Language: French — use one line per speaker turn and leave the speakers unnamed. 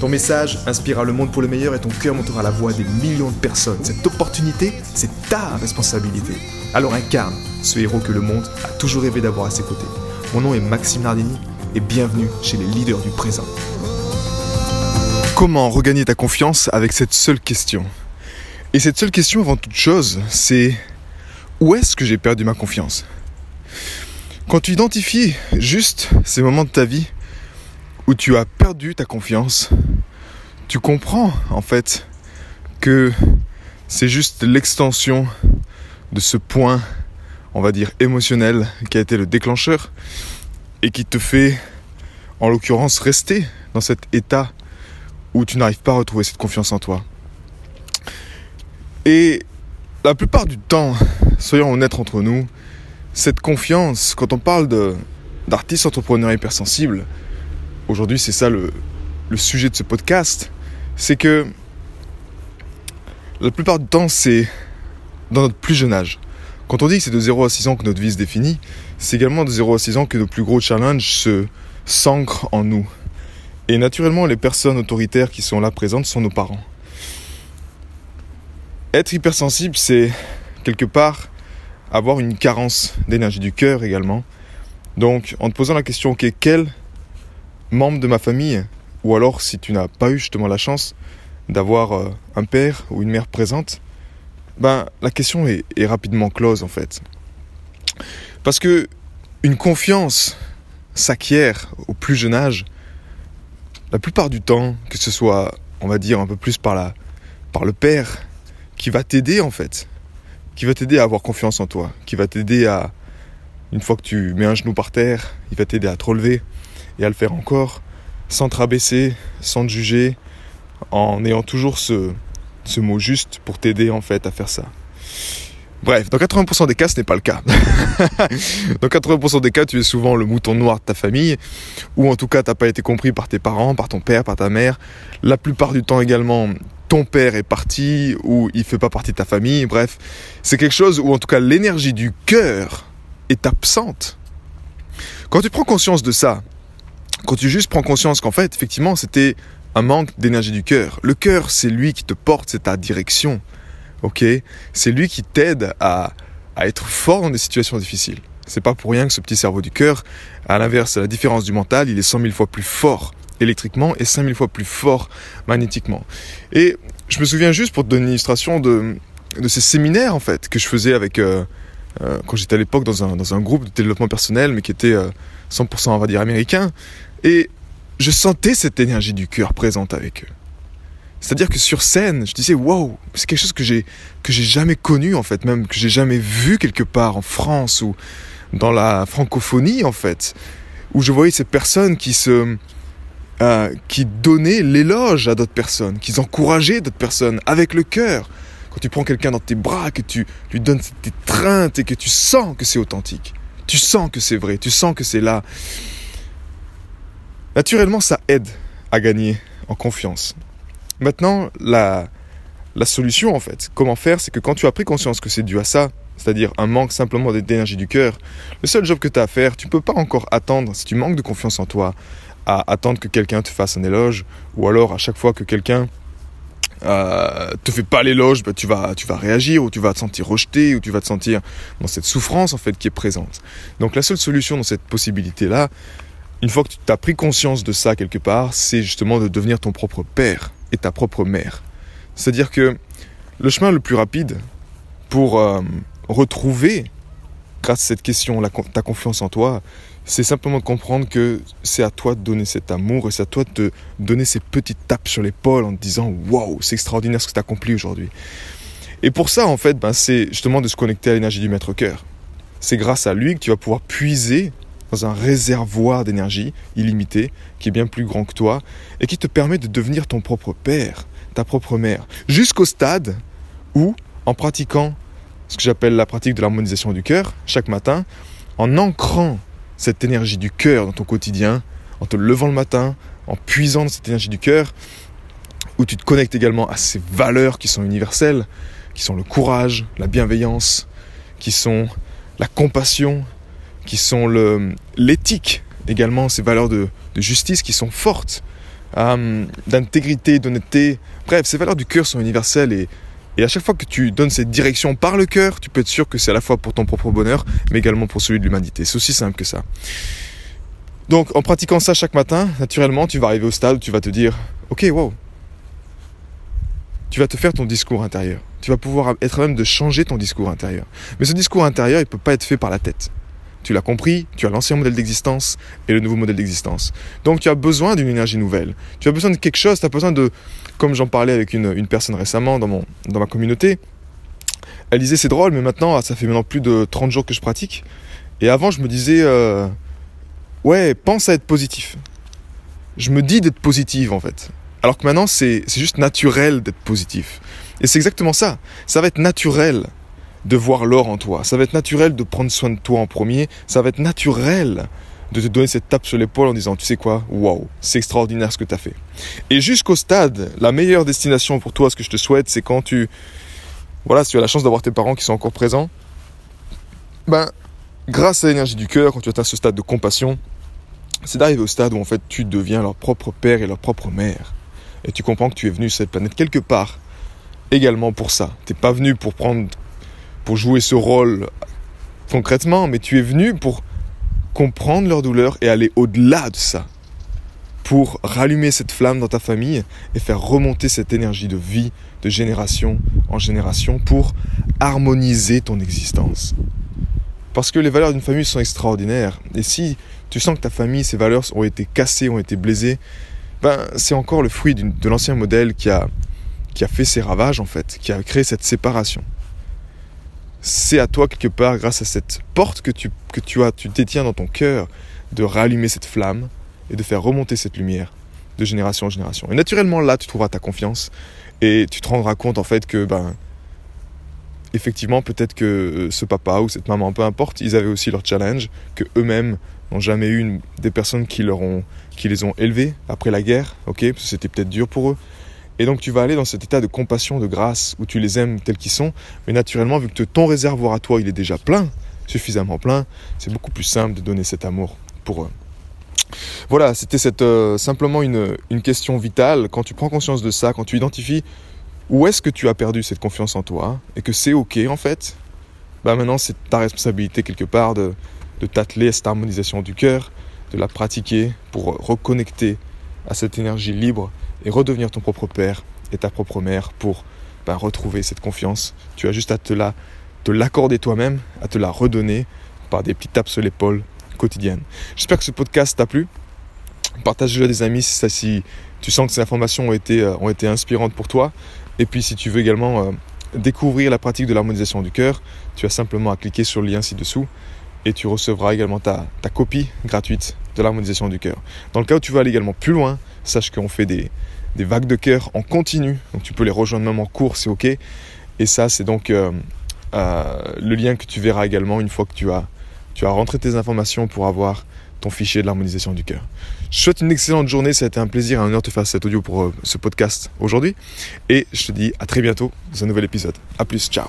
Ton message inspirera le monde pour le meilleur et ton cœur montera la voix des millions de personnes. Cette opportunité, c'est ta responsabilité. Alors incarne ce héros que le monde a toujours rêvé d'avoir à ses côtés. Mon nom est Maxime Nardini et bienvenue chez les leaders du présent. Comment regagner ta confiance avec cette seule question? Et cette seule question avant toute chose, c'est où est-ce que j'ai perdu ma confiance? Quand tu identifies juste ces moments de ta vie où tu as perdu ta confiance, tu comprends en fait que c'est juste l'extension de ce point, on va dire émotionnel, qui a été le déclencheur et qui te fait, en l'occurrence, rester dans cet état où tu n'arrives pas à retrouver cette confiance en toi. Et la plupart du temps, soyons honnêtes entre nous, cette confiance, quand on parle d'artistes entrepreneurs hypersensibles, aujourd'hui c'est ça le, le sujet de ce podcast, c'est que la plupart du temps c'est dans notre plus jeune âge. Quand on dit que c'est de 0 à 6 ans que notre vie se définit, c'est également de 0 à 6 ans que nos plus gros challenges se s'ancrent en nous. Et naturellement, les personnes autoritaires qui sont là présentes sont nos parents. Être hypersensible, c'est quelque part avoir une carence d'énergie du cœur également. Donc, en te posant la question, ok, quel membre de ma famille, ou alors si tu n'as pas eu justement la chance d'avoir euh, un père ou une mère présente, ben, la question est, rapidement close en fait. Parce que une confiance s'acquiert au plus jeune âge, la plupart du temps, que ce soit, on va dire, un peu plus par, la, par le père, qui va t'aider en fait, qui va t'aider à avoir confiance en toi, qui va t'aider à, une fois que tu mets un genou par terre, il va t'aider à te relever et à le faire encore, sans te rabaisser, sans te juger, en ayant toujours ce, ce mot juste pour t'aider en fait à faire ça. Bref, dans 80% des cas, ce n'est pas le cas. dans 80% des cas, tu es souvent le mouton noir de ta famille, ou en tout cas, tu n'as pas été compris par tes parents, par ton père, par ta mère. La plupart du temps également, ton père est parti, ou il fait pas partie de ta famille. Bref, c'est quelque chose où en tout cas, l'énergie du cœur est absente. Quand tu prends conscience de ça, quand tu juste prends conscience qu'en fait, effectivement, c'était un manque d'énergie du cœur. Le cœur, c'est lui qui te porte, c'est ta direction. Ok? C'est lui qui t'aide à, être fort dans des situations difficiles. C'est pas pour rien que ce petit cerveau du cœur, à l'inverse, la différence du mental, il est 100 000 fois plus fort électriquement et 5 000 fois plus fort magnétiquement. Et je me souviens juste pour te donner une illustration de, de ces séminaires en fait que je faisais avec euh, euh, quand j'étais à l'époque dans un, dans un groupe de développement personnel mais qui était 100% euh, on va dire américain et je sentais cette énergie du cœur présente avec eux. C'est-à-dire que sur scène, je disais wow, c'est quelque chose que j'ai que j'ai jamais connu en fait, même que j'ai jamais vu quelque part en France ou dans la francophonie en fait, où je voyais ces personnes qui se euh, qui donnaient l'éloge à d'autres personnes, qui encourageaient d'autres personnes avec le cœur. Tu prends quelqu'un dans tes bras, que tu lui donnes tes étreinte et que tu sens que c'est authentique, tu sens que c'est vrai, tu sens que c'est là. Naturellement, ça aide à gagner en confiance. Maintenant, la, la solution, en fait, comment faire, c'est que quand tu as pris conscience que c'est dû à ça, c'est-à-dire un manque simplement d'énergie du cœur, le seul job que tu as à faire, tu ne peux pas encore attendre, si tu manques de confiance en toi, à attendre que quelqu'un te fasse un éloge, ou alors à chaque fois que quelqu'un euh, te fait pas l'éloge, bah, tu, vas, tu vas réagir, ou tu vas te sentir rejeté, ou tu vas te sentir dans cette souffrance en fait qui est présente. Donc la seule solution dans cette possibilité-là, une fois que tu as pris conscience de ça quelque part, c'est justement de devenir ton propre père et ta propre mère. C'est-à-dire que le chemin le plus rapide pour euh, retrouver, grâce à cette question, ta confiance en toi, c'est simplement de comprendre que c'est à toi de donner cet amour et c'est à toi de te donner ces petites tapes sur l'épaule en te disant Waouh, c'est extraordinaire ce que tu as accompli aujourd'hui. Et pour ça, en fait, ben, c'est justement de se connecter à l'énergie du maître cœur. C'est grâce à lui que tu vas pouvoir puiser dans un réservoir d'énergie illimité qui est bien plus grand que toi et qui te permet de devenir ton propre père, ta propre mère. Jusqu'au stade où, en pratiquant ce que j'appelle la pratique de l'harmonisation du cœur, chaque matin, en ancrant cette énergie du cœur dans ton quotidien, en te levant le matin, en puisant dans cette énergie du cœur, où tu te connectes également à ces valeurs qui sont universelles, qui sont le courage, la bienveillance, qui sont la compassion, qui sont l'éthique également, ces valeurs de, justice qui sont fortes, euh, d'intégrité, d'honnêteté. Bref, ces valeurs du cœur sont universelles et, et à chaque fois que tu donnes cette direction par le cœur, tu peux être sûr que c'est à la fois pour ton propre bonheur, mais également pour celui de l'humanité. C'est aussi simple que ça. Donc en pratiquant ça chaque matin, naturellement, tu vas arriver au stade où tu vas te dire, ok, wow. Tu vas te faire ton discours intérieur. Tu vas pouvoir être même de changer ton discours intérieur. Mais ce discours intérieur, il ne peut pas être fait par la tête. Tu l'as compris, tu as l'ancien modèle d'existence et le nouveau modèle d'existence. Donc tu as besoin d'une énergie nouvelle. Tu as besoin de quelque chose, tu as besoin de, comme j'en parlais avec une, personne récemment dans, mon, dans ma communauté, elle disait c'est drôle, mais maintenant, ça fait maintenant plus de 30 jours que je pratique. Et avant, je me disais, euh, ouais, pense à être positif. Je me dis d'être positive en fait. Alors que maintenant, c'est juste naturel d'être positif. Et c'est exactement ça. Ça va être naturel de voir l'or en toi. Ça va être naturel de prendre soin de toi en premier. Ça va être naturel de te donner cette tape sur l'épaule en disant, tu sais quoi, waouh, c'est extraordinaire ce que tu as fait. Et jusqu'au stade, la meilleure destination pour toi, ce que je te souhaite, c'est quand tu, voilà, si tu as la chance d'avoir tes parents qui sont encore présents, ben, grâce à l'énergie du cœur, quand tu atteins ce stade de compassion, c'est d'arriver au stade où en fait tu deviens leur propre père et leur propre mère. Et tu comprends que tu es venu sur cette planète quelque part également pour ça. Tu n'es pas venu pour prendre pour jouer ce rôle concrètement, mais tu es venu pour comprendre leur douleur et aller au-delà de ça. Pour rallumer cette flamme dans ta famille et faire remonter cette énergie de vie de génération en génération pour harmoniser ton existence. Parce que les valeurs d'une famille sont extraordinaires. Et si tu sens que ta famille, ses valeurs ont été cassées, ont été blessées, ben, c'est encore le fruit de l'ancien modèle qui a, qui a fait ses ravages en fait, qui a créé cette séparation c'est à toi quelque part, grâce à cette porte que tu, que tu as, tu détiens dans ton cœur, de rallumer cette flamme et de faire remonter cette lumière de génération en génération. Et naturellement, là, tu trouveras ta confiance et tu te rendras compte en fait que, ben, effectivement, peut-être que euh, ce papa ou cette maman, peu importe, ils avaient aussi leur challenge, que eux-mêmes n'ont jamais eu des personnes qui, leur ont, qui les ont élevés après la guerre, ok, parce que c'était peut-être dur pour eux. Et donc tu vas aller dans cet état de compassion, de grâce, où tu les aimes tels qu'ils sont. Mais naturellement, vu que ton réservoir à toi, il est déjà plein, suffisamment plein, c'est beaucoup plus simple de donner cet amour pour eux. Voilà, c'était euh, simplement une, une question vitale. Quand tu prends conscience de ça, quand tu identifies où est-ce que tu as perdu cette confiance en toi, et que c'est ok en fait, bah maintenant c'est ta responsabilité quelque part de, de t'atteler à cette harmonisation du cœur, de la pratiquer pour reconnecter à cette énergie libre et redevenir ton propre père et ta propre mère pour ben, retrouver cette confiance. Tu as juste à te la te l'accorder toi-même, à te la redonner par des petites tapes sur l'épaule quotidiennes. J'espère que ce podcast t'a plu. Partage-le à des amis si, si, tu sens que ces informations ont été, euh, ont été inspirantes pour toi. Et puis si tu veux également euh, découvrir la pratique de l'harmonisation du cœur, tu as simplement à cliquer sur le lien ci-dessous et tu recevras également ta, ta copie gratuite de l'harmonisation du cœur. Dans le cas où tu veux aller également plus loin, sache qu'on fait des, des vagues de cœur en continu. Donc tu peux les rejoindre même en cours, c'est ok. Et ça, c'est donc euh, euh, le lien que tu verras également une fois que tu as, tu as rentré tes informations pour avoir ton fichier de l'harmonisation du cœur. Je souhaite une excellente journée, ça a été un plaisir et un honneur de faire cet audio pour euh, ce podcast aujourd'hui. Et je te dis à très bientôt dans un nouvel épisode. A plus, ciao